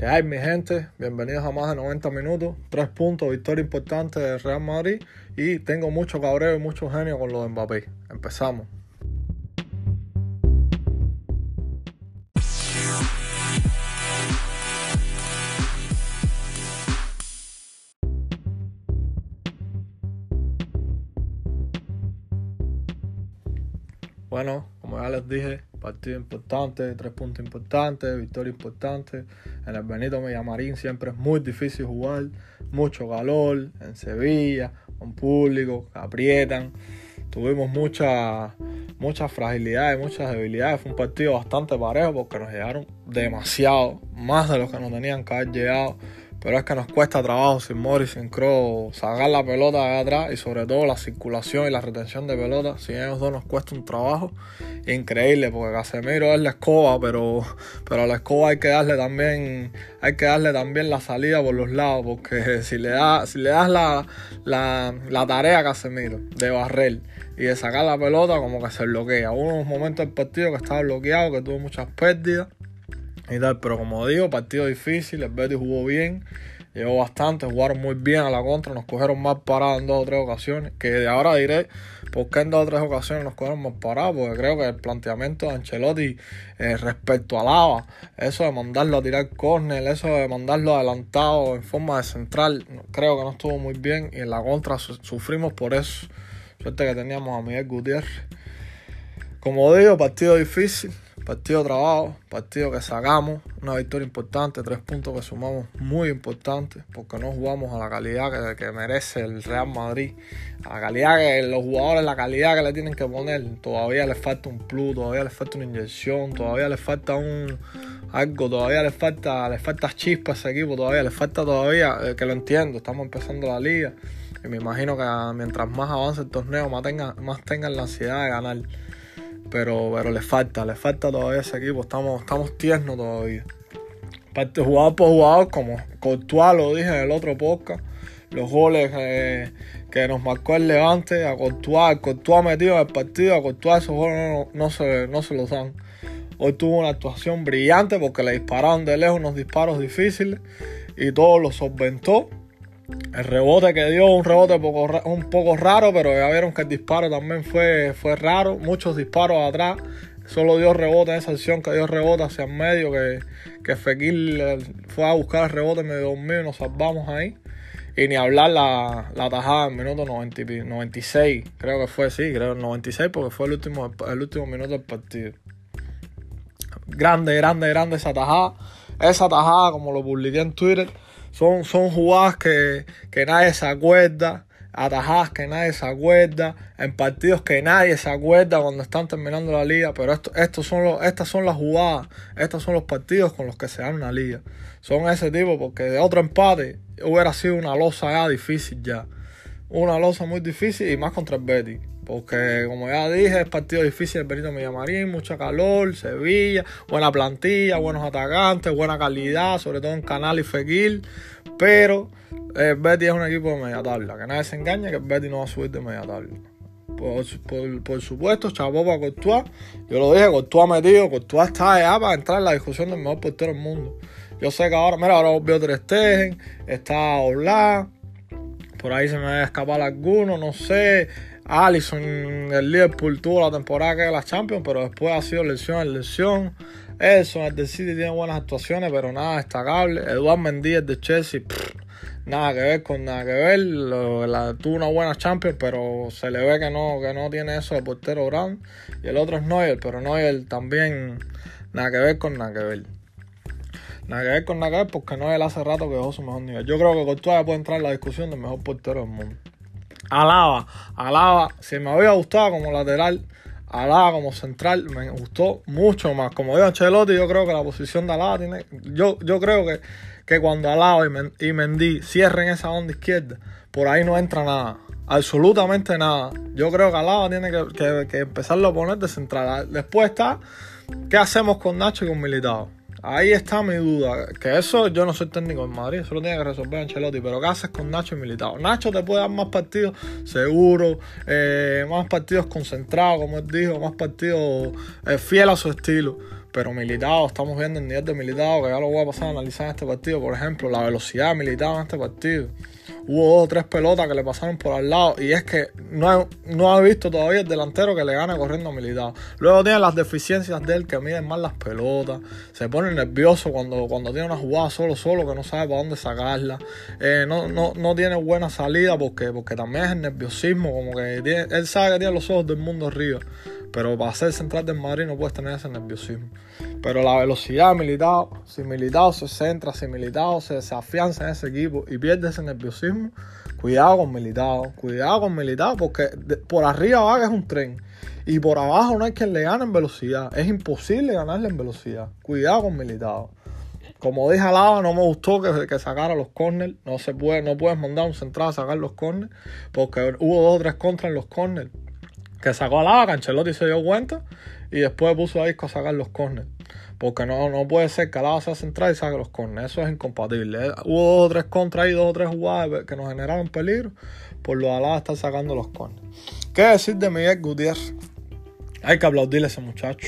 Que hay, mi gente? Bienvenidos a más de 90 minutos. Tres puntos, victoria importante del Real Madrid. Y tengo mucho cabreo y mucho genio con lo de Mbappé. Empezamos. Bueno, les dije, partido importante, tres puntos importantes, victoria importante. En el Benito Villamarín siempre es muy difícil jugar, mucho calor, en Sevilla, con público, aprietan. Tuvimos muchas muchas fragilidades, muchas debilidades. Fue un partido bastante parejo porque nos llegaron demasiado, más de lo que nos tenían que haber llegado pero es que nos cuesta trabajo sin Morris, sin Crow, sacar la pelota de atrás y sobre todo la circulación y la retención de pelota. Sin ellos dos nos cuesta un trabajo increíble porque Casemiro es la escoba, pero, pero a la escoba hay que darle también, hay que darle también la salida por los lados porque si le, da, si le das la, la, la tarea a Casemiro de barrer y de sacar la pelota como que se bloquea. Hubo unos momentos del partido que estaba bloqueado, que tuvo muchas pérdidas y tal. Pero como digo, partido difícil, el Betis jugó bien, llegó bastante, jugaron muy bien a la contra, nos cogieron más parados en dos o tres ocasiones, que de ahora diré por qué en dos o tres ocasiones nos cogieron más parados, porque creo que el planteamiento de Ancelotti eh, respecto a Lava, eso de mandarlo a tirar córner, eso de mandarlo adelantado en forma de central, creo que no estuvo muy bien y en la contra sufrimos por eso. Suerte que teníamos a Miguel Gutiérrez. Como digo, partido difícil, Partido trabajo, partido que sacamos, una victoria importante, tres puntos que sumamos muy importantes, porque no jugamos a la calidad que, merece el Real Madrid, a la calidad que los jugadores, la calidad que le tienen que poner, todavía les falta un plus, todavía les falta una inyección, todavía les falta un algo, todavía les falta, les falta chispa a ese equipo, todavía les falta todavía, eh, que lo entiendo, estamos empezando la liga, y me imagino que mientras más avance el torneo, más tengan, más tengan la ansiedad de ganar pero, pero le falta, le falta todavía ese equipo, estamos, estamos tiernos todavía. Parte jugador por jugador, como Courtois lo dije en el otro podcast, los goles que nos marcó el Levante, a Courtois, Courtois metido en el partido, a Courtois esos goles no, se, no se los dan. Hoy tuvo una actuación brillante porque le dispararon de lejos unos disparos difíciles y todo lo solventó el rebote que dio, un rebote un poco raro, pero ya vieron que el disparo también fue, fue raro. Muchos disparos atrás. Solo dio rebote en esa acción que dio rebote hacia el medio, que, que Fekir fue a buscar el rebote medio dormido y nos salvamos ahí. Y ni hablar la, la tajada en minuto 96, creo que fue, sí, creo 96 porque fue el último, el último minuto del partido. Grande, grande, grande esa tajada. Esa tajada, como lo publiqué en Twitter, son, son jugadas que, nadie se acuerda, atajadas que nadie se acuerda, en partidos que nadie se acuerda cuando están terminando la liga, pero esto, estos son estas son las jugadas, estos son los partidos con los que se dan la liga. Son ese tipo, porque de otro empate hubiera sido una losa ya difícil ya. Una losa muy difícil y más contra el Betis. Porque como ya dije, es partido difícil el Benito Villamarín, mucha calor, Sevilla, buena plantilla, buenos atacantes, buena calidad, sobre todo en Canal y Fekir. Pero el Betty es un equipo de media tabla. Que nadie se engañe que el Betty no va a subir de media tabla. Por, supuesto, chapó para Courtois. Yo lo dije, Courtois metido, Courtois está allá para entrar en la discusión del mejor portero del mundo. Yo sé que ahora, mira, ahora volvió Ter Stegen, está Oblak, por ahí se me va a escapar alguno, no sé. Allison, el Liverpool tuvo la temporada que era la Champions, pero después ha sido lesión en lesión. Eso, el de City tiene buenas actuaciones, pero nada destacable. Eduard Mendy, el de Chelsea, nada que ver con nada que ver. tuvo una buena Champions, pero se le ve que no, que no tiene eso de portero grande. Y el otro es Neuer, pero Neuer también nada que ver con nada que ver. Nada que ver con nada que ver porque Neuer hace rato que dejó su mejor nivel. Yo creo que Courtois puede entrar en la discusión del mejor portero del mundo. Alaba, Alaba, si me había gustado como lateral, Alaba como central, me gustó mucho más. Como dijo Ancelotti, yo creo que la posición de Alaba tiene. Yo, yo creo que, que cuando Alaba y, Mendy cierren esa onda izquierda, por ahí no entra nada. Absolutamente nada. Yo creo que Alaba tiene que, que, empezarlo a poner de central. Después está, ¿qué hacemos con Nacho y con Militao? Ahí está mi duda. Que eso yo no soy técnico en Madrid, eso lo tiene que resolver Ancelotti. Pero ¿qué haces con Nacho y Militado? Nacho te puede dar más partidos seguro, eh, más partidos concentrados, como él dijo, más partidos eh, fiel a su estilo. Pero Militado, estamos viendo el nivel de Militado, que ya lo voy a pasar a analizar en este partido. Por ejemplo, la velocidad Militado en este partido hubo dos o tres pelotas que le pasaron por al lado y es que no, no ha visto todavía el delantero que le gana corriendo a Militado. Luego tiene las deficiencias de él que miden mal las pelotas, se pone nervioso cuando, cuando tiene una jugada solo solo que no sabe para dónde sacarla, eh, no, no, no, tiene buena salida porque, porque también es el nerviosismo, como que él sabe que tiene los ojos del mundo arriba. Pero para ser central del Madrid no puedes tener ese nerviosismo. Pero la velocidad Militado, si Militado se centra, si Militado se, se afianza en ese equipo y pierde ese nerviosismo, cuidado con Militado, cuidado con Militado, porque por arriba va que es un tren. Y por abajo no hay quien le gane en velocidad. Es imposible ganarle en velocidad. Cuidado con Militado. Como dije al lado, no me gustó que, que sacara los corners. No se puede, no puedes mandar un central a sacar los corners. Porque hubo dos o tres contras en los corners que sacó a lava, Cancelotti se dio cuenta y después puso a Isco a sacar los corners. Porque no, no puede ser que Alaba sea central y saque los corners. Eso es incompatible. Eh, hubo dos o tres contras y dos o tres jugadas que nos generaron peligro. Por lo de Alaba estar sacando los corners. ¿Qué decir de Miguel Gutiérrez? Hay que aplaudirle a ese muchacho.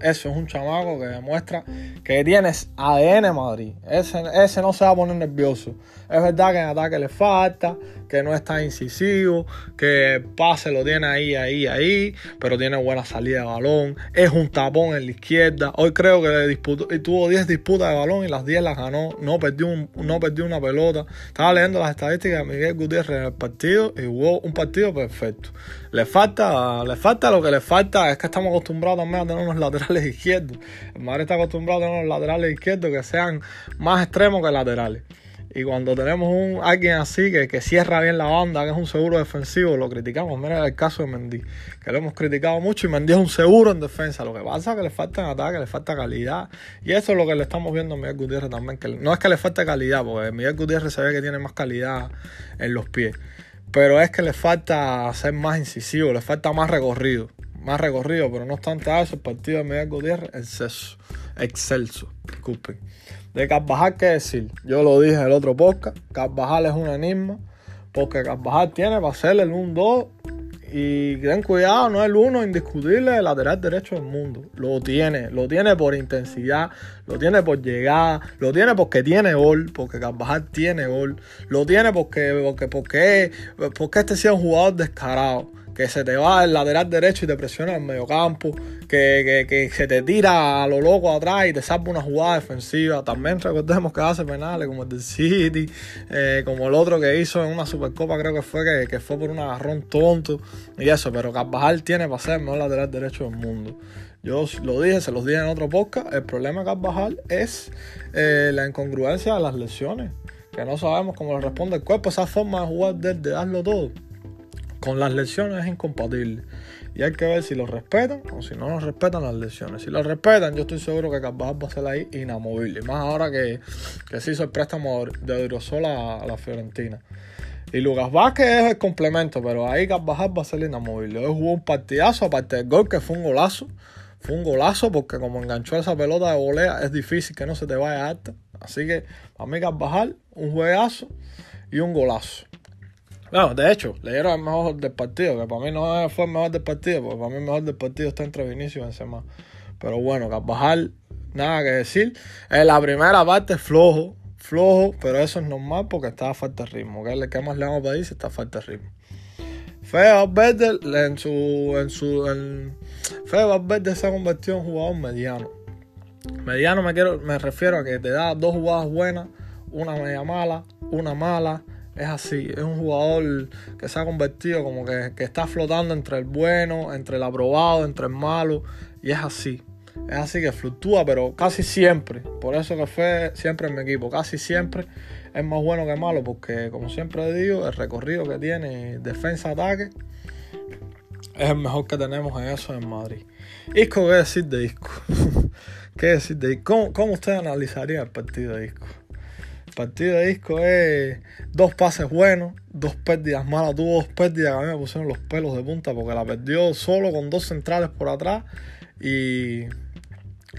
Eso es un chamaco que demuestra que tienes ADN Madrid. Ese, ese no se va a poner nervioso. Es verdad que en ataque le falta, que no está incisivo, que pase lo tiene ahí, ahí, ahí, pero tiene buena salida de balón. Es un tapón en la izquierda. Hoy creo que disputó, tuvo 10 disputas de balón y las 10 las ganó. No perdió, no perdió una pelota. Estaba leyendo las estadísticas de Miguel Gutiérrez en el partido y jugó un partido perfecto. Le falta, le falta lo que le falta, es que estamos acostumbrados también a tener unos laterales izquierdos. El Madrid está acostumbrado a tener unos laterales izquierdos que sean más extremos que laterales. Y cuando tenemos un alguien así que, que, cierra bien la banda, que es un seguro defensivo, lo criticamos. Mira el caso de Mendy, que lo hemos criticado mucho y Mendy es un seguro en defensa. Lo que pasa es que le falta en ataque, le falta calidad. Y eso es lo que le estamos viendo a Miguel Gutiérrez también. Que no es que le falte calidad, porque Miguel Gutiérrez se ve que tiene más calidad en los pies. Pero es que le falta ser más incisivo, le falta más recorrido. Más recorrido, pero no obstante eso, el partido de Miguel Gutiérrez, exceso. Excelso, disculpen. De Carvajal, ¿qué decir? Yo lo dije en el otro podcast. Carvajal es un enigma. Porque Carvajal tiene para hacerle el 1-2. Y ten cuidado, no es el uno indiscutible del lateral derecho del mundo. Lo tiene, lo tiene por intensidad, lo tiene por llegada, lo tiene porque tiene gol, porque Carvajal tiene gol, lo tiene porque, porque, porque, porque este sea un jugador descarado que se te va el lateral derecho y te presiona en el mediocampo, que, que, que se te tira a lo loco atrás y te salva una jugada defensiva. También recordemos que hace penales como el del City, eh, como el otro que hizo en una Supercopa, creo que fue que, que fue por un agarrón tonto y eso. Pero Carvajal tiene para ser el mejor lateral derecho del mundo. Yo lo dije, se los dije en otro podcast. El problema de Carvajal es eh, la incongruencia de las lesiones. Que no sabemos cómo le responde el cuerpo. Esa forma de jugar de, de darlo todo con las lesiones es incompatible. Y hay que ver si lo respetan o si no nos respetan las lesiones. Si lo respetan, yo estoy seguro que Carvajal va a ser ahí inamovible. Más ahora que, que se hizo el préstamo de Aerosola a, la Fiorentina. Y Lucas Vázquez es el complemento, pero ahí Carvajal va a ser inamovible. Hoy jugó un partidazo, aparte del gol que fue un golazo. Fue un golazo porque como enganchó esa pelota de volea, es difícil que no se te vaya alta. Así que para mí Carvajal, un juegazo y un golazo. Bueno, de hecho, le dieron el mejor del partido, que para mí no fue el mejor del partido, porque para mí el mejor del partido está entre Vinicius y Benzema. Pero bueno, Carvajal, nada que decir. En la primera parte flojo, flojo, pero eso es normal porque estaba falta de ritmo. ¿Qué, más le vamos a pedir si está falta de ritmo? Fede Valverde en su, en su, en, Fede Valverde se ha convertido en jugador mediano. Mediano me quiero, me refiero a que te da dos jugadas buenas, una media mala, una mala es así, es un jugador que se ha convertido como que, está flotando entre el bueno, entre el aprobado, entre el malo, y es así. Es así que fluctúa, pero casi siempre, por eso que fue siempre en mi equipo, casi siempre es más bueno que malo, porque como siempre digo, el recorrido que tiene defensa-ataque es el mejor que tenemos en eso en Madrid. Isco, ¿qué decir de Isco? ¿Qué decir de Isco? ¿Cómo, ¿Cómo usted analizaría el partido de Isco? Partido de disco es dos pases buenos, dos pérdidas malas. Tuvo dos pérdidas que a mí me pusieron los pelos de punta porque la perdió solo con dos centrales por atrás y,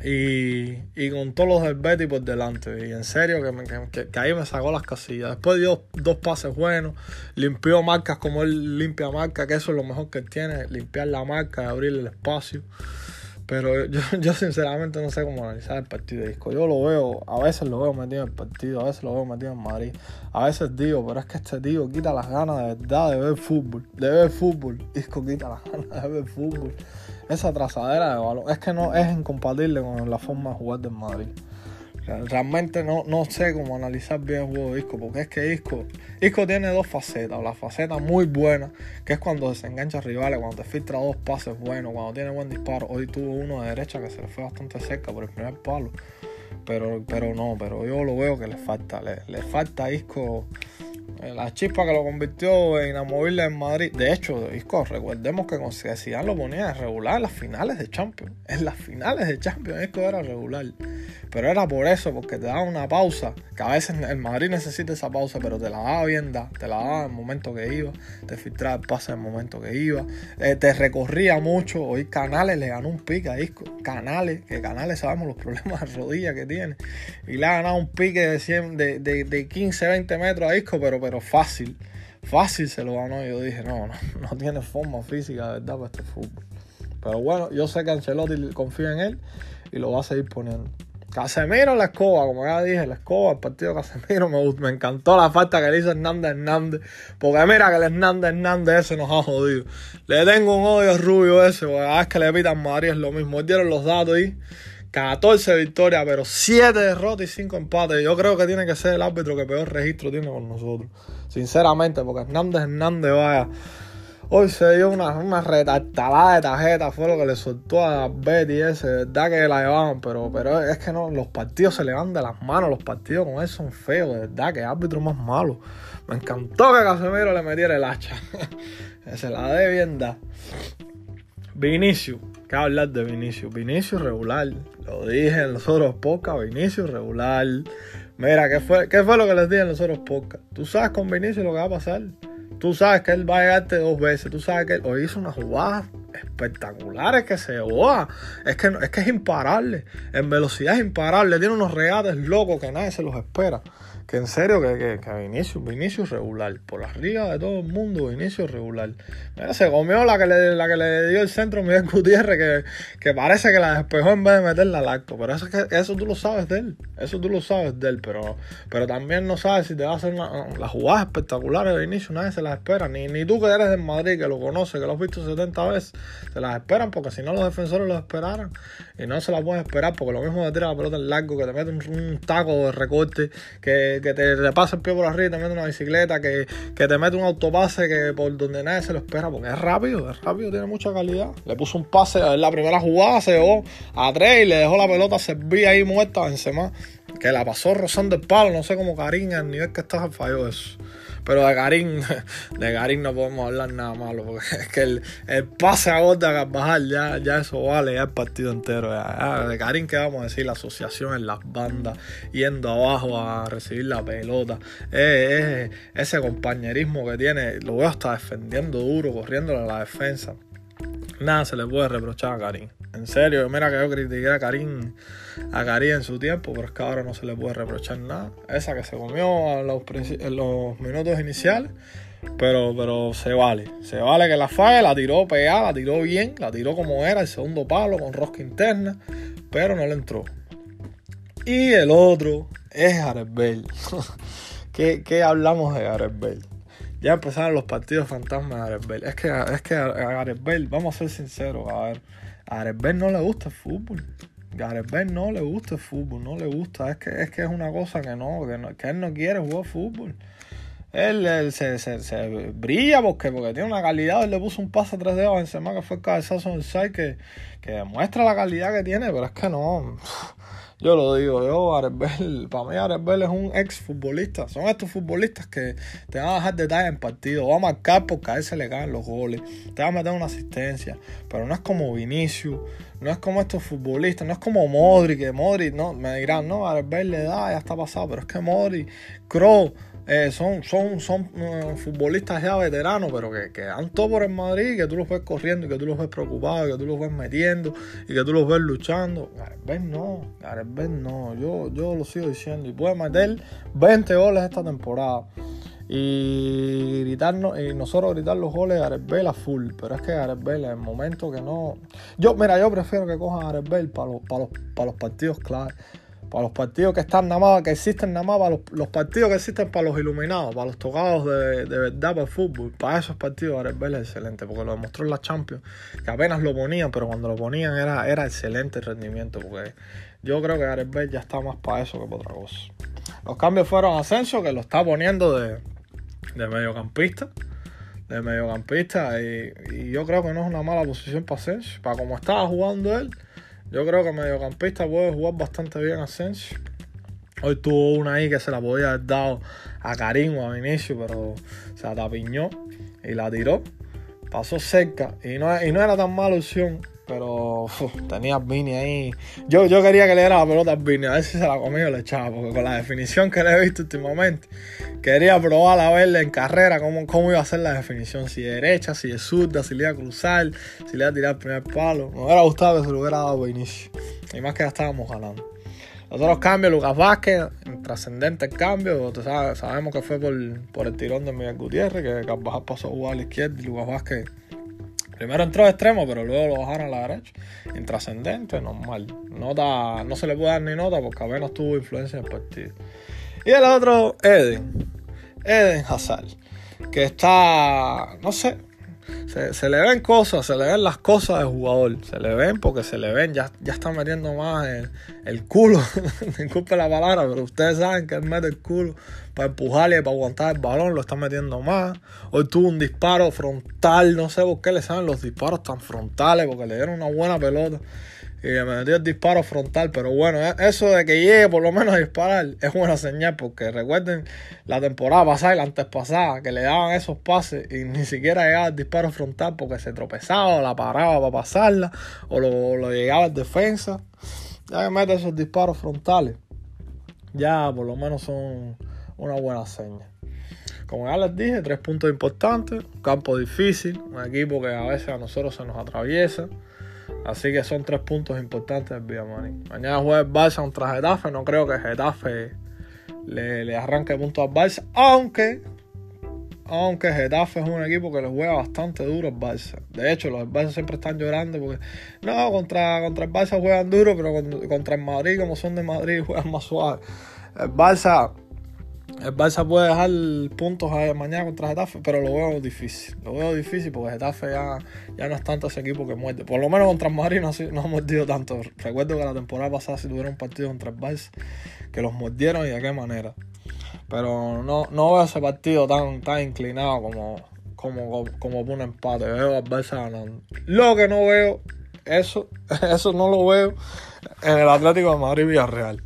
Y, con todos los del Betty por delante. Y en serio que, que, ahí me sacó las casillas. Después dio dos pases buenos. Limpió marcas como él limpia marcas, que eso es lo mejor que tiene. Limpiar la marca y abrir el espacio. Pero yo, yo sinceramente no sé cómo analizar el partido de disco. Yo lo veo, a veces lo veo metido en el partido, a veces lo veo metido en Madrid. A veces digo, pero es que este tío quita las ganas de verdad de ver fútbol. De ver fútbol. Disco quita las ganas de ver fútbol. Esa trazadera de balón. Es que no es incompatible con la forma de jugar del Madrid. Realmente no, no sé cómo analizar bien el juego de Isco, porque es que Isco, Isco tiene dos facetas. La faceta muy buena, que es cuando se engancha rivales, cuando te filtra dos pases buenos, cuando tiene buen disparo. Hoy tuvo uno de derecha que se le fue bastante cerca por el primer palo. Pero, pero no, pero yo lo veo que le falta. Le, le falta a Isco la chispa que lo convirtió en inamovible en Madrid. De hecho, Isco, recordemos que con Zidane lo ponía regular en las finales de Champions. En las finales de Champions Isco era regular. Pero era por eso, porque te daba una pausa. Que a veces el Madrid necesita esa pausa, pero te la daba bien Te la daba en el momento que iba. Te filtraba el pase en el momento que iba. Eh, te recorría mucho. Hoy Canales le ganó un pique a Isco. Canales, que Canales sabemos los problemas de rodilla que tiene. Y le ha ganado un pique de, 100, de, de, de 15, 20 metros a Isco, pero pero fácil, fácil se lo ganó. Yo dije, no, no, no tiene forma física, de verdad, para este fútbol. Pero bueno, yo sé que Ancelotti confía en él y lo va a seguir poniendo. Casemiro la escoba, como ya dije, la escoba, el partido de Casemiro me, me encantó la falta que le hizo Hernández Hernández. Porque mira que el Hernández Hernández ese nos ha jodido. Le tengo un odio rubio ese, porque cada vez que le pitan Madrid es lo mismo. Dieron los datos ahí. 14 victorias, pero 7 derrotas y 5 empates. Yo creo que tiene que ser el árbitro que peor registro tiene con nosotros. Sinceramente, porque Hernández Hernández, vaya. Hoy se dio una, una de tarjeta, fue lo que le soltó a Betty ese, verdad que la llevaban, pero, pero es que no, los partidos se le van de las manos, los partidos con él son feos, de verdad, que árbitro más malo. Me encantó que Casemiro le metiera el hacha. se la dé bien da. Vinicius, ¿qué hablar de Vinicius? Vinicius regular, lo dije en los otros podcasts, Vinicius regular. Mira, ¿qué fue, ¿qué fue lo que les dije en los otros podcasts? Tú sabes con Vinicius lo que va a pasar. Tú sabes que él va a llegarte dos veces. Tú sabes que él hoy hizo una jugada espectaculares que se boa. Es que, es que es imparable. En velocidad es imparable. Tiene unos regates locos que nadie se los espera que en serio, que, que, que Vinicius, Vinicius regular. Por arriba de todo el mundo, Vinicius regular. Mira, se comió la que le, la que le dio el centro Miguel Gutiérrez, que, que parece que la despejó en vez de meterla al acto. Pero eso, eso tú lo sabes de él. Eso tú lo sabes de él. Pero, pero también no sabes si te va a hacer las jugadas espectaculares de Vinicius. Nadie se las espera. Ni, ni tú que eres de Madrid, que lo conoces, que lo has visto 70 veces, se las esperan porque si no los defensores lo esperaran. Y no se las pueden esperar porque lo mismo te tira la pelota en largo, que te mete un taco de recorte, que que, te repasa el pie por arriba y te mete una bicicleta, que, te mete un autopase que por donde nadie se lo espera, porque es rápido, es rápido, tiene mucha calidad. Le puso un pase en la primera jugada, se llevó a tres y le dejó la pelota servir ahí muerta a Benzema, que la pasó rozando el palo, no sé cómo cariño, al nivel que está falló eso. Pero de Karim, de Karim no podemos hablar nada malo, porque es que el, pase a gol de Carvajal, ya, ya eso vale, ya el partido entero. de Karim, ¿qué vamos a decir? La asociación en las bandas, yendo abajo a recibir la pelota. ese compañerismo que tiene, lo veo hasta defendiendo duro, corriendo a la defensa. Nada se le puede reprochar a Karim. En serio, mira que yo critiqué a Karim, a Karim en su tiempo, pero es que ahora no se le puede reprochar nada. Esa que se comió en los, minutos iniciales, pero, pero se vale. Se vale que la falle, la tiró pegada, la tiró bien, la tiró como era, el segundo palo con rosca interna, pero no le entró. Y el otro es Gareth Bale. ¿Qué, ¿Qué, hablamos de Gareth? Ya empezaron los partidos fantasmas de Gareth Bale. Es que, es que a vamos a ser sinceros, a ver Gareth no le gusta el fútbol. Gareth Bale no le gusta el fútbol, no le gusta. Es que es, que es una cosa que no, que él no quiere jugar fútbol. Él, se, se, brilla porque, porque tiene una calidad. Él le puso un pase a tres dedos a Benzema que fue el cabezazo del side que, que demuestra la calidad que tiene, pero es que no. Yo lo digo, yo, Arebel, para mí Arebel es un ex futbolista. Son estos futbolistas que te van a dejar detalles en partido, va a marcar porque a él se le caen los goles, te va a meter una asistencia, pero no es como Vinicius, no es como estos futbolistas, no es como Modric, que Modric, no, me dirán, no, Arebel le da, ya está pasado, pero es que Modric, Kroos, eh, son, son, son eh, futbolistas ya veteranos, pero que, que dan todo por el Madrid, que tú los ves corriendo, y que tú los ves preocupados, que tú los ves metiendo, y que tú los ves luchando. Gareth no, Gareth no, yo, yo lo sigo diciendo, y puede meter 20 goles esta temporada. Y gritarnos, y nosotros gritar los goles a Gareth a full, pero es que Gareth en el momento que no. Yo, mira, yo prefiero que cojan a Gareth los, para los, para los partidos claves para los partidos que están nada más, que existen nada más, para los, partidos que existen para los iluminados, para los tocados de, verdad para el fútbol, para esos partidos Gareth es excelente, porque lo demostró en la Champions, que apenas lo ponían, pero cuando lo ponían era, era excelente el rendimiento, porque yo creo que Gareth ya está más para eso que para otra cosa. Los cambios fueron Asensio, que lo está poniendo de, de mediocampista, de mediocampista, y, y yo creo que no es una mala posición para Asensio, para como estaba jugando él yo creo que mediocampista puede jugar bastante bien Asensio. Hoy tuvo una ahí que se la podía haber dado a Karim o a Vinicio, pero se atapiñó y la tiró. Pasó cerca y no, y no era tan mala opción pero tenía a Vini ahí. Yo, yo quería que le diera la pelota a Vini, a ver si se la comía o le echaba, porque con la definición que le he visto últimamente, quería probar a verle en carrera cómo, cómo iba a ser la definición, si derecha, si de zurda, si le iba a cruzar, si le iba a tirar el primer palo. Me hubiera gustado que se lo hubiera dado a Vinicio. Y más que ya estábamos ganando. Los otros cambios, Lucas Vázquez, trascendente el cambio. sabemos que fue por, por, el tirón de Miguel Gutiérrez, que Carvajal pasó a jugar a la izquierda y Lucas Vázquez Primero entró de extremo, pero luego lo bajaron a la derecha. Intrascendente, normal. Nota, no se le puede dar ni nota porque apenas tuvo influencia en el partido. Y el otro, Eden. Eden Hazard. Que está, no sé, se, le ven cosas, se le ven las cosas del jugador. Se le ven porque se le ven, ya, ya está metiendo más el, el culo. Disculpe la palabra, pero ustedes saben que él mete el culo para empujarle, para aguantar el balón, lo está metiendo más. Hoy tuvo un disparo frontal, no sé por qué le salen los disparos tan frontales, porque le dieron una buena pelota y me metió el disparo frontal. Pero bueno, e-, eso de que llegue por lo menos a disparar es buena señal porque recuerden la temporada pasada y la antes pasada que le daban esos pases y ni siquiera llegaba el disparo frontal porque se tropezaba o la paraba para pasarla o lo, llegaba el defensa. Ya que mete esos disparos frontales, ya por lo menos son una buena señal. Como ya les dije, tres puntos importantes, campo difícil, un equipo que a veces a nosotros se nos atraviesa. Así que son tres puntos importantes del Villamani. Mañana juega el Barça contra Getafe. No creo que Getafe le, le arranque puntos al Barça. Aunque, aunque Getafe es un equipo que le juega bastante duro al Barça. De hecho, los Barça siempre están llorando porque no, contra, contra el Barça juegan duro, pero contra el Madrid, como son de Madrid, juegan más suave. El Barça el Barça puede dejar puntos mañana contra Getafe, pero lo veo difícil. Lo veo difícil porque Getafe ya, ya no es tanto ese equipo que muerde. Por lo menos contra el Madrid no, no ha mordido tanto. Recuerdo que la temporada pasada si tuvieron un partido contra el Barça que los mordieron y de qué manera. Pero no, no veo ese partido tan, tan inclinado como, como, como, un empate. Veo al Barça ganando. Lo que no veo, eso, eso no lo veo en el Atlético de Madrid Villarreal.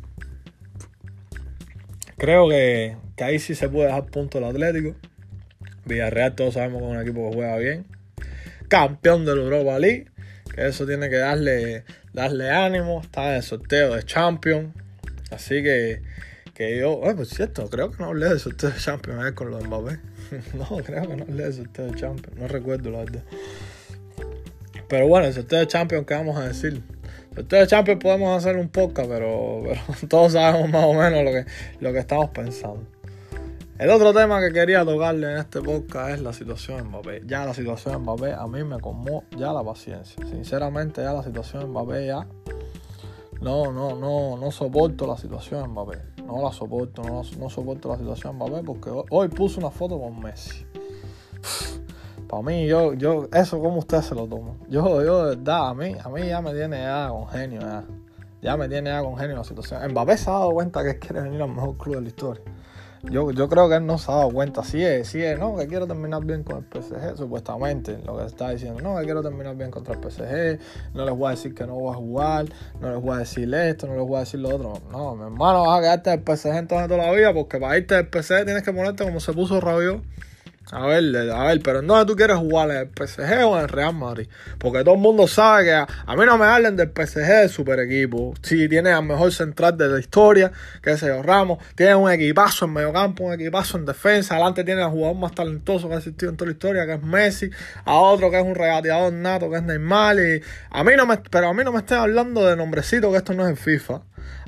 Creo que, ahí sí se puede dejar punto el Atlético. Villarreal todos sabemos que es un equipo que juega bien. Campeón de la Europa League. Que eso tiene que darle, darle ánimo. Está en el sorteo de Champions. Así que, que yo, bueno, por cierto, creo que no hablé del sorteo de Champions eh, con los Mbappé. no, creo que no hablé del sorteo de Champions. No recuerdo la verdad. Pero bueno, el sorteo de Champions, ¿qué vamos a decir? Ustedes Champions podemos hacer un podcast, pero, todos sabemos más o menos lo que, estamos pensando. El otro tema que quería tocarle en este podcast es la situación en Mbappé. Ya la situación en Mbappé a mí me comó ya la paciencia. Sinceramente ya la situación en Mbappé ya no, no, no, no soporto la situación en Mbappé. No la soporto, no, no soporto la situación en Mbappé porque hoy, puse una foto con Messi. Para mí, yo, yo, eso como usted se lo toma. Yo, yo, de verdad, a mí, a mí ya me tiene ya con genio, ya. Ya me tiene ya con genio la situación. Mbappé se ha dado cuenta que quiere venir al mejor club de la historia. Yo, yo creo que él no se ha dado cuenta. Sí es, sí es, no, que quiero terminar bien con el PSG, supuestamente, lo que está diciendo. No, que quiero terminar bien contra el PSG, no les voy a decir que no voy a jugar, no les voy a decir esto, no les voy a decir lo otro. No, mi hermano, vas a quedarte del PSG entonces toda la vida, porque para irte del PSG tienes que ponerte como se puso Rabiot A ver, a ver, pero ¿en dónde tú quieres jugar? ¿En el PSG o en el Real Madrid? Porque todo el mundo sabe que a, mí no me hablen del PSG del super equipo. Sí, tiene al mejor central de la historia, que es el Ramos. Tiene un equipazo en medio campo, un equipazo en defensa. Adelante tiene al jugador más talentoso que ha existido en toda la historia, que es Messi. A otro que es un regateador nato, que es Neymar. Y a mí no me, pero a mí no me estén hablando de nombrecito, que esto no es en FIFA.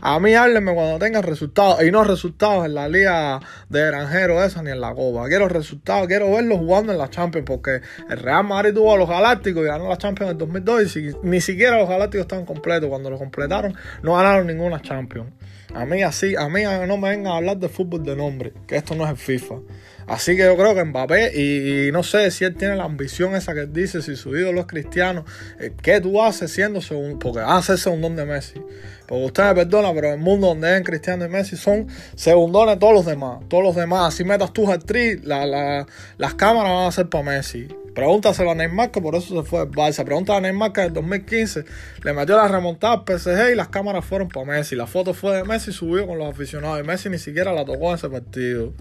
A mí háblenme cuando tengan resultados y no resultados en la liga de granjero esa ni en la copa. Quiero resultados, quiero verlos jugando en la Champions porque el Real Madrid tuvo a los Galácticos y ganó la Champions en el 2002 y ni siquiera los Galácticos estaban completos. Cuando lo completaron no ganaron ninguna Champions. A mí así, a mí no me vengan a hablar de fútbol de nombre, que esto no es el FIFA. Así que yo creo que Mbappé, y, no sé si él tiene la ambición esa que él dice, si su ídolo es cristiano, eh, ¿qué tú haces siendo segundo? Porque va a ser segundón de Messi. Porque usted me perdona, pero el mundo donde es Cristiano y Messi son segundones todos los demás. Todos los demás. Si metas tú actriz, la, la, las cámaras van a ser para Messi. Pregúntaselo a Neymar, que por eso se fue al Barça. Pregúntale a Neymar que en el 2015 le metió la remontada al PSG y las cámaras fueron para Messi. La foto fue de Messi subió con los aficionados. Y Messi ni siquiera la tocó en ese partido.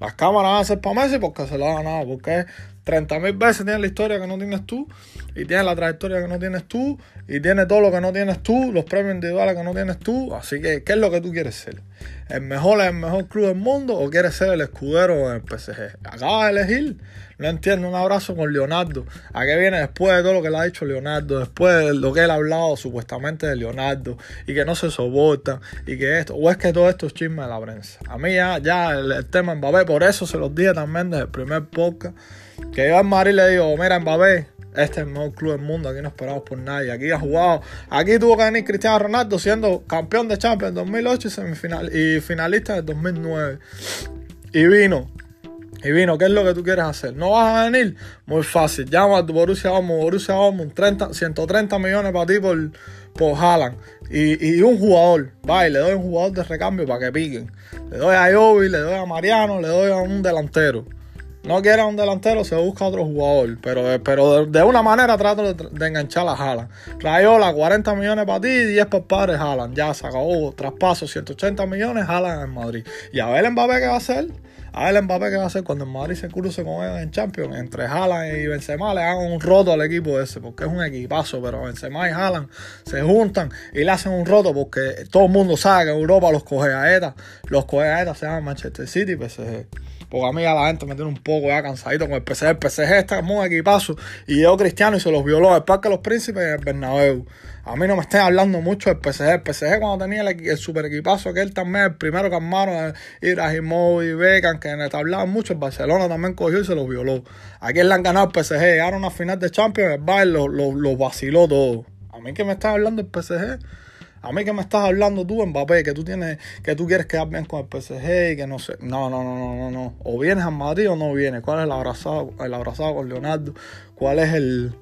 Las cámaras van a ser para Messi porque se lo ha ganado. Porque 30 mil veces tiene la historia que no tienes tú. Y tiene la trayectoria que no tienes tú. Y tiene todo lo que no tienes tú. Los premios individuales que no tienes tú. Así que, ¿qué es lo que tú quieres ser? ¿El mejor es el mejor club del mundo o quieres ser el escudero en el PSG? Acabas de elegir. No entiendo, un abrazo con Leonardo. ¿A qué viene después de todo lo que le ha dicho Leonardo? Después de lo que él ha hablado supuestamente de Leonardo y que no se soporta y que esto, o es que todo esto es chisme de la prensa. A mí ya, ya el, tema Mbappé, por eso se los dije también desde el primer podcast, que yo a Madrid le digo, mira Mbappé, este es el mejor club del mundo, aquí no esperamos por nadie. Aquí ha jugado, aquí tuvo que venir Cristiano Ronaldo siendo campeón de Champions en 2008 y, semifinal, y finalista en 2009. Y vino y vino, ¿qué es lo que tú quieres hacer? ¿No vas a venir? Muy fácil. Llama a tu Borussia Dortmund, Borussia Dortmund, 30, 130 millones para ti por, por Haaland. Y, y, un jugador, va, y le doy un jugador de recambio para que piquen. Le doy a Jovi, le doy a Mariano, le doy a un delantero. No quiere un delantero, se busca otro jugador. Pero, pero de, una manera trato de, enganchar a Haaland. Rayola, 40 millones para ti y 10 para el padre Haaland. Ya se acabó. Traspaso, 180 millones, Haaland en Madrid. Y a ver Mbappé qué va a hacer. A ver Mbappé qué va a hacer cuando el Madrid se cruce con él en Champions. Entre Haaland y Benzema le hagan un roto al equipo ese. Porque es un equipazo. Pero Benzema y Haaland se juntan y le hacen un roto. Porque todo el mundo sabe que Europa los coge a ETA. Los coge a ETA se llaman Manchester City PSG. Porque a mí a la gente me tiene un poco ya cansadito con el PSG. El PSG está muy equipazo. Y yo cristiano y se los violó el Parque de los Príncipes y el Bernabéu. A mí no me estén hablando mucho del PSG. El PSG cuando tenía el, super equipazo, que él también, el primero que armaron, y Beckham, que hablaban mucho, el Barcelona también cogió y se los violó. Aquí le han ganado el PSG, llegaron a final de Champions, el Bayern los lo, vaciló todo. A mí que me estás hablando del PSG. A mí que me estás hablando tú, Mbappé, que tú tienes, que tú quieres quedar bien con el PSG y que no sé. No, no, no, no, no, no. O vienes a Madrid o no vienes. ¿Cuál es el abrazado, el abrazado con Leonardo? ¿Cuál es el,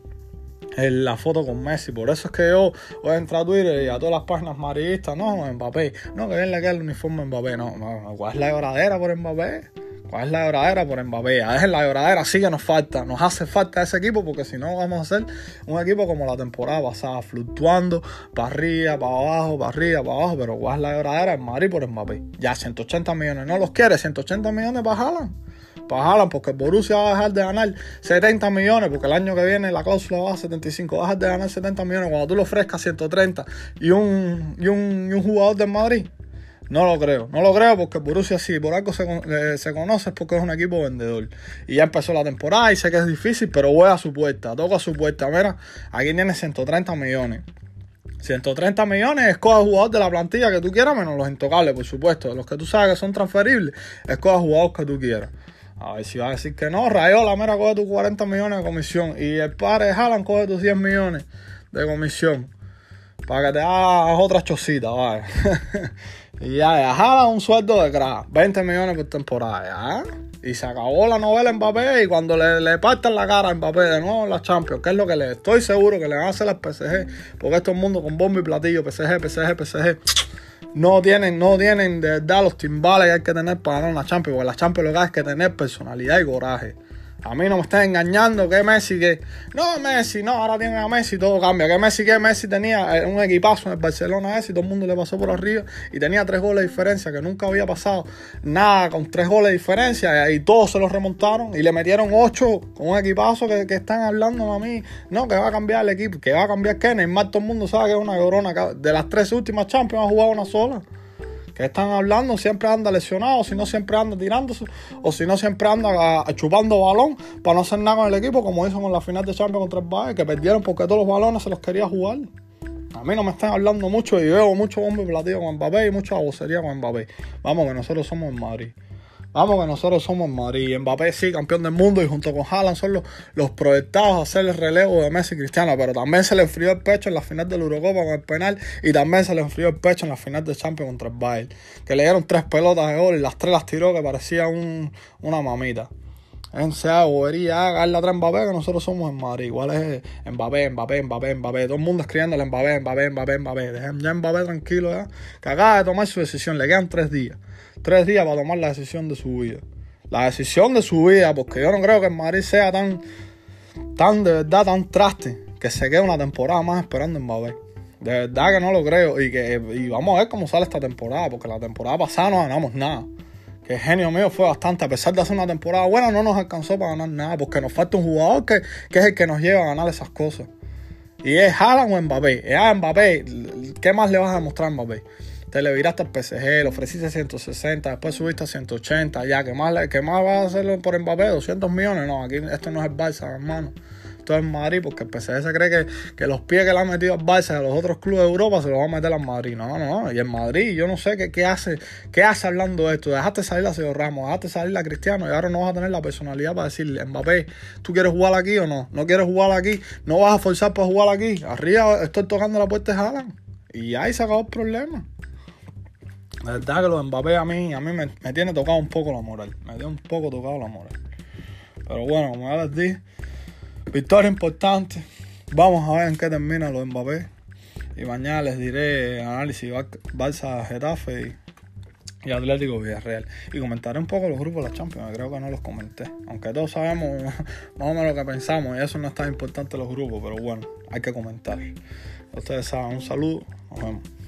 la foto con Messi. Por eso es que yo voy a entrar a Twitter y a todas las páginas maristas, no, Mbappé, no, que bien le queda el uniforme Mbappé, no, no, ¿cuál es la lloradera por Mbappé? ¿Cuál es la lloradera por Mbappé? Veces la lloradera sí que nos falta, nos hace falta ese equipo porque si no vamos a ser un equipo como la temporada pasada, fluctuando para arriba, para abajo, para arriba, para abajo, pero ¿cuál es la lloradera? En Madrid por Mbappé. Ya 180 millones, no los quiere, 180 millones para Haaland para porque el Borussia va a dejar de ganar 70 millones, porque el año que viene la cláusula va a 75, va a dejar de ganar 70 millones cuando tú le ofrezcas 130 y un, y un, y un jugador del Madrid. No lo creo, no lo creo porque Borussia sí, por algo se, se, conoce porque es un equipo vendedor. Y ya empezó la temporada y sé que es difícil, pero voy a su puerta, toco a su puerta. Mira, aquí tiene 130 millones. 130 millones, escoge jugador de la plantilla que tú quieras, menos los intocables, por supuesto. Los que tú sabes que son transferibles, escoge jugador que tú quieras. A ver si va a decir que no, Rayola, mira, coge tus 40 millones de comisión. Y el padre de Haaland coge tus 10 millones de comisión. Para que te hagas otras chocitas, vale. y ya, ya, Haaland un sueldo de crack. 20 millones por temporada, ya. Y se acabó la novela en Mbappé. Y cuando le, le partan la cara a Mbappé de nuevo en la Champions, que es lo que le estoy seguro que le van a hacer al PSG. Porque es todo el mundo con bombo y platillo, PSG, PSG, PSG no tienen, no tienen de verdad los timbales que hay que tener para ganar una Champions, porque la Champions lo que hay es que tener personalidad y coraje. A mí no me están engañando que Messi, que no, Messi, no, ahora tiene a Messi, todo cambia. Que Messi, que Messi tenía eh, un equipazo en el Barcelona ese y todo el mundo le pasó por arriba y tenía tres goles de diferencia, que nunca había pasado nada con tres goles de diferencia y todos se los remontaron y le metieron ocho con un equipazo que, que están hablando a mí. No, que va a cambiar el equipo, que va a cambiar que Neymar, todo el mundo sabe que es una corona. De las tres últimas Champions ha jugado una sola están hablando, siempre anda lesionado, si no siempre anda tirándose, o si no siempre anda chupando balón para no hacer nada con el equipo, como hizo con la final de Champions contra el Bayern, que perdieron porque todos los balones se los quería jugar. A mí no me están hablando mucho y veo mucho bombe platillo con Mbappé y mucha vocería con Mbappé. Vamos, que nosotros somos en Madrid. Vamos que nosotros somos Madrid. Mbappé sí, campeón del mundo y junto con Haaland son los, proyectados a hacer el relevo de Messi y Cristiano. Pero también se le enfrió el pecho en la final de la Eurocopa con el penal y también se le enfrió el pecho en la final de Champions contra el Bayern. Que le dieron tres pelotas de gol y las tres las tiró que parecía un, una mamita. En sea bobería, hagan la tres Mbappé que nosotros somos en Madrid. Igual es Mbappé, Mbappé, Mbappé, Mbappé. Todo el mundo escribiéndole Mbappé, Mbappé, Mbappé, Mbappé. Dejen ya Mbappé tranquilo ya. Que acaba de tomar su decisión. Le quedan tres días tres días para tomar la decisión de su vida. La decisión de su vida, porque yo no creo que el Madrid sea tan, tan de verdad, tan traste, que se quede una temporada más esperando en Mbappé. De verdad que no lo creo. Y, que, y vamos a ver cómo sale esta temporada, porque la temporada pasada no ganamos nada. Que genio mío fue bastante. A pesar de hacer una temporada buena, no nos alcanzó para ganar nada, porque nos falta un jugador que, que es el que nos lleva a ganar esas cosas. Y es Haaland o Mbappé. Es a. ¿Qué más le vas a demostrar a Mbappé? te le viraste al PSG, le ofreciste 160, después subiste a 180, ya, ¿qué más, qué más vas a hacerlo por Mbappé? 200 millones, no, aquí esto no es el Barça, hermano. Esto es Madrid, porque el PSG se cree que, que los pies que le han metido al Barça a los otros clubes de Europa se los van a meter al Madrid. No, no, y en Madrid yo no sé qué, qué hace qué hace hablando de esto. Dejaste salir a Sergio Ramos, dejaste salir a Cristiano y ahora no vas a tener la personalidad para decirle, Mbappé, ¿tú quieres jugar aquí o no? ¿No quieres jugar aquí? ¿No vas a forzar para jugar aquí? Arriba estoy tocando la puerta de Haaland. Y ahí se acabó el problema. La verdad que lo de Mbappé a mí, a mí me, tiene tocado un poco la moral. Me tiene un poco tocado la moral. Pero bueno, como ya les dije, victoria importante. Vamos a ver en qué termina lo de Mbappé. Y mañana les diré análisis Barça Getafe y, y, Atlético Villarreal. Y comentaré un poco los grupos de la Champions, creo que no los comenté. Aunque todos sabemos más o menos lo que pensamos y eso no es tan importante los grupos, pero bueno, hay que comentar. Ustedes saben, un saludo, nos vemos.